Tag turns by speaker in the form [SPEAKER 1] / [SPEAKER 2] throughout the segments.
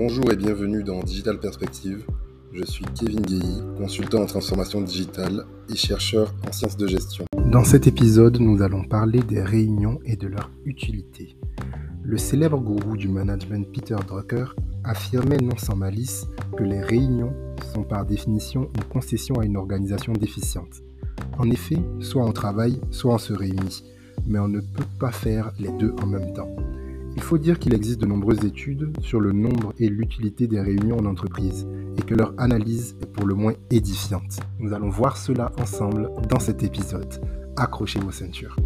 [SPEAKER 1] Bonjour et bienvenue dans Digital Perspective. Je suis Kevin Guéhy, consultant en transformation digitale et chercheur en sciences de gestion.
[SPEAKER 2] Dans cet épisode, nous allons parler des réunions et de leur utilité. Le célèbre gourou du management Peter Drucker affirmait non sans malice que les réunions sont par définition une concession à une organisation déficiente. En effet, soit on travaille, soit on se réunit, mais on ne peut pas faire les deux en même temps. Faut dire qu'il existe de nombreuses études sur le nombre et l'utilité des réunions en entreprise et que leur analyse est pour le moins édifiante. Nous allons voir cela ensemble dans cet épisode. Accrochez vos ceintures.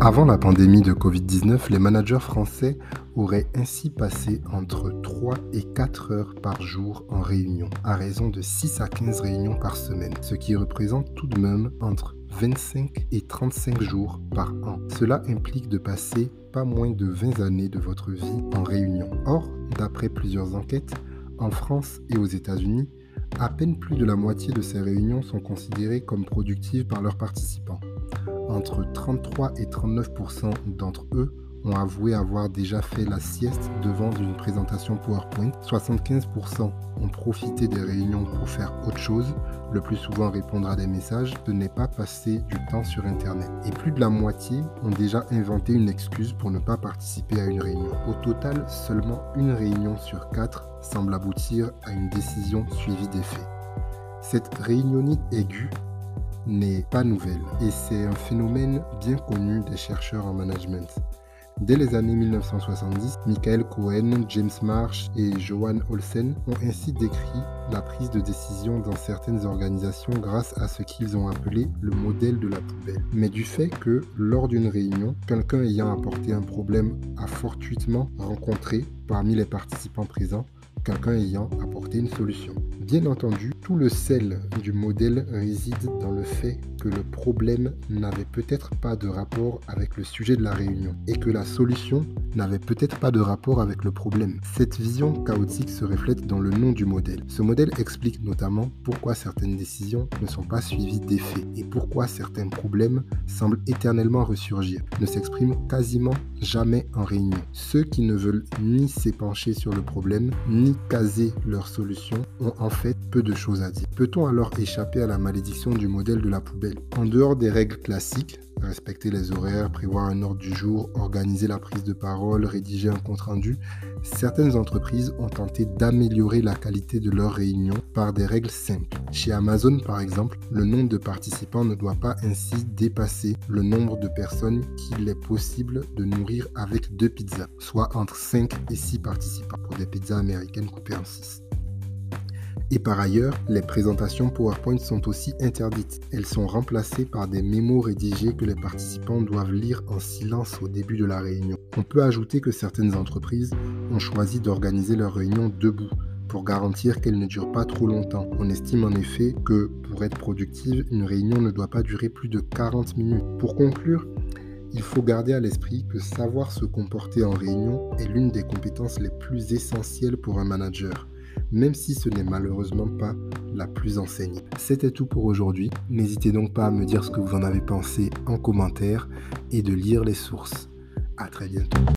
[SPEAKER 2] Avant la pandémie de Covid-19, les managers français auraient ainsi passé entre 3 et 4 heures par jour en réunion, à raison de 6 à 15 réunions par semaine, ce qui représente tout de même entre 25 et 35 jours par an. Cela implique de passer pas moins de 20 années de votre vie en réunion. Or, d'après plusieurs enquêtes, en France et aux États-Unis, à peine plus de la moitié de ces réunions sont considérées comme productives par leurs participants entre 33 et 39% d'entre eux ont avoué avoir déjà fait la sieste devant une présentation PowerPoint. 75% ont profité des réunions pour faire autre chose, le plus souvent répondre à des messages, de ne pas passer du temps sur Internet. Et plus de la moitié ont déjà inventé une excuse pour ne pas participer à une réunion. Au total, seulement une réunion sur quatre semble aboutir à une décision suivie des faits. Cette réunionnite aiguë n'est pas nouvelle et c'est un phénomène bien connu des chercheurs en management. Dès les années 1970, Michael Cohen, James Marsh et Johan Olsen ont ainsi décrit la prise de décision dans certaines organisations grâce à ce qu'ils ont appelé le modèle de la poubelle. Mais du fait que, lors d'une réunion, quelqu'un ayant apporté un problème a fortuitement rencontré parmi les participants présents quelqu'un ayant apporté une solution. Bien entendu, tout le sel du modèle réside dans le fait que le problème n'avait peut-être pas de rapport avec le sujet de la réunion et que la solution n'avait peut-être pas de rapport avec le problème. Cette vision chaotique se reflète dans le nom du modèle. Ce modèle explique notamment pourquoi certaines décisions ne sont pas suivies d'effets et pourquoi certains problèmes semblent éternellement ressurgir, ne s'expriment quasiment jamais en réunion. Ceux qui ne veulent ni s'épancher sur le problème, ni caser leur solution, ont en fait peu de choses à dire. Peut-on alors échapper à la malédiction du modèle de la poubelle? En dehors des règles classiques, respecter les horaires, prévoir un ordre du jour, organiser la prise de parole, rédiger un compte-rendu, certaines entreprises ont tenté d'améliorer la qualité de leurs réunions par des règles simples. Chez Amazon, par exemple, le nombre de participants ne doit pas ainsi dépasser le nombre de personnes qu'il est possible de nourrir avec deux pizzas, soit entre 5 et 6 participants pour des pizzas américaines coupées en 6. Et par ailleurs, les présentations PowerPoint sont aussi interdites. Elles sont remplacées par des mémos rédigés que les participants doivent lire en silence au début de la réunion. On peut ajouter que certaines entreprises ont choisi d'organiser leurs réunions debout pour garantir qu'elles ne durent pas trop longtemps. On estime en effet que pour être productive, une réunion ne doit pas durer plus de 40 minutes. Pour conclure, il faut garder à l'esprit que savoir se comporter en réunion est l'une des compétences les plus essentielles pour un manager même si ce n'est malheureusement pas la plus enseignée. C'était tout pour aujourd'hui. N'hésitez donc pas à me dire ce que vous en avez pensé en commentaire et de lire les sources. À très bientôt.